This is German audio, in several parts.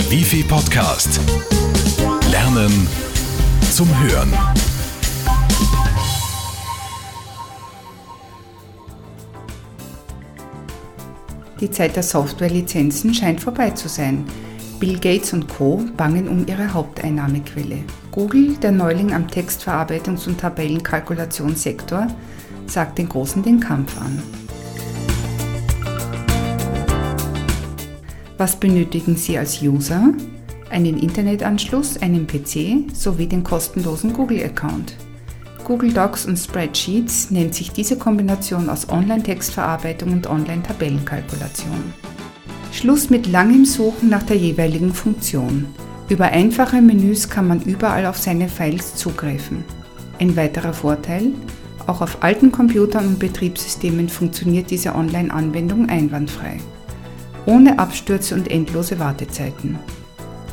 Der Wifi Podcast. Lernen zum Hören. Die Zeit der Softwarelizenzen scheint vorbei zu sein. Bill Gates und Co. bangen um ihre Haupteinnahmequelle. Google, der Neuling am Textverarbeitungs- und Tabellenkalkulationssektor, sagt den Großen den Kampf an. Was benötigen Sie als User? Einen Internetanschluss, einen PC sowie den kostenlosen Google-Account. Google Docs und Spreadsheets nennt sich diese Kombination aus Online-Textverarbeitung und Online-Tabellenkalkulation. Schluss mit langem Suchen nach der jeweiligen Funktion. Über einfache Menüs kann man überall auf seine Files zugreifen. Ein weiterer Vorteil, auch auf alten Computern und Betriebssystemen funktioniert diese Online-Anwendung einwandfrei ohne Abstürze und endlose Wartezeiten.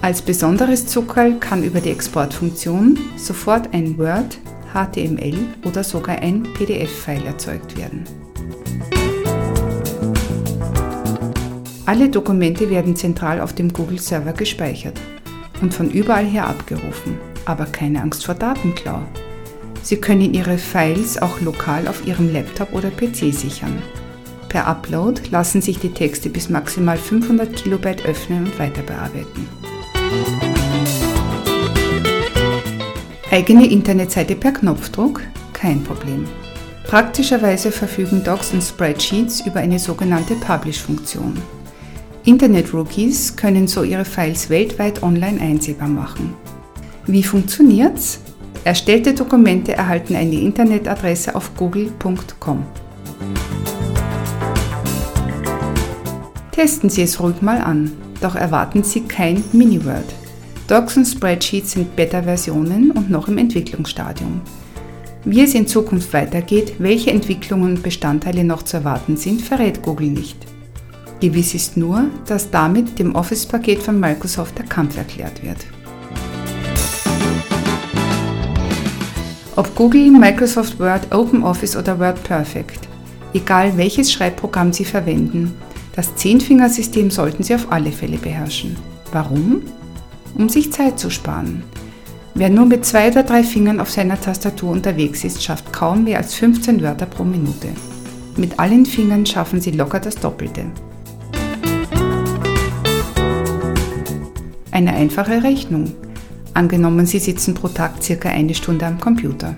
Als besonderes Zuckerl kann über die Exportfunktion sofort ein Word, HTML oder sogar ein PDF-File erzeugt werden. Alle Dokumente werden zentral auf dem Google-Server gespeichert und von überall her abgerufen, aber keine Angst vor Datenklau. Sie können Ihre Files auch lokal auf Ihrem Laptop oder PC sichern. Per Upload lassen sich die Texte bis maximal 500 Kilobyte öffnen und weiter bearbeiten. Eigene Internetseite per Knopfdruck? Kein Problem. Praktischerweise verfügen Docs und Spreadsheets über eine sogenannte Publish-Funktion. Internet-Rookies können so ihre Files weltweit online einsehbar machen. Wie funktioniert's? Erstellte Dokumente erhalten eine Internetadresse auf google.com. Testen Sie es ruhig mal an, doch erwarten Sie kein Mini-Word. Docs und Spreadsheets sind Beta-Versionen und noch im Entwicklungsstadium. Wie es in Zukunft weitergeht, welche Entwicklungen und Bestandteile noch zu erwarten sind, verrät Google nicht. Gewiss ist nur, dass damit dem Office-Paket von Microsoft der Kampf erklärt wird. Ob Google, Microsoft Word, OpenOffice oder WordPerfect, egal welches Schreibprogramm Sie verwenden, das Zehnfingersystem sollten Sie auf alle Fälle beherrschen. Warum? Um sich Zeit zu sparen. Wer nur mit zwei oder drei Fingern auf seiner Tastatur unterwegs ist, schafft kaum mehr als 15 Wörter pro Minute. Mit allen Fingern schaffen Sie locker das Doppelte. Eine einfache Rechnung. Angenommen, Sie sitzen pro Tag circa eine Stunde am Computer.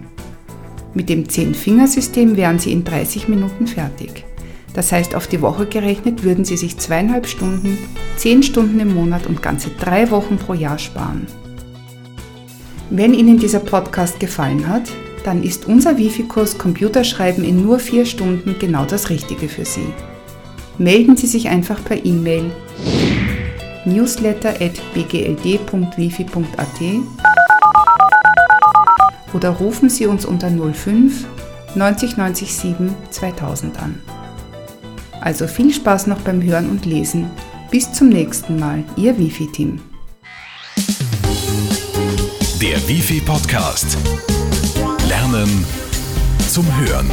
Mit dem Zehn-Fingersystem wären Sie in 30 Minuten fertig. Das heißt, auf die Woche gerechnet würden Sie sich zweieinhalb Stunden, zehn Stunden im Monat und ganze drei Wochen pro Jahr sparen. Wenn Ihnen dieser Podcast gefallen hat, dann ist unser Wifi-Kurs Computerschreiben in nur vier Stunden genau das Richtige für Sie. Melden Sie sich einfach per E-Mail newsletter.bgld.wifi.at oder rufen Sie uns unter 05 90 90 7 2000 an. Also viel Spaß noch beim Hören und Lesen. Bis zum nächsten Mal, Ihr Wifi-Team. Der Wifi Podcast. Lernen zum Hören.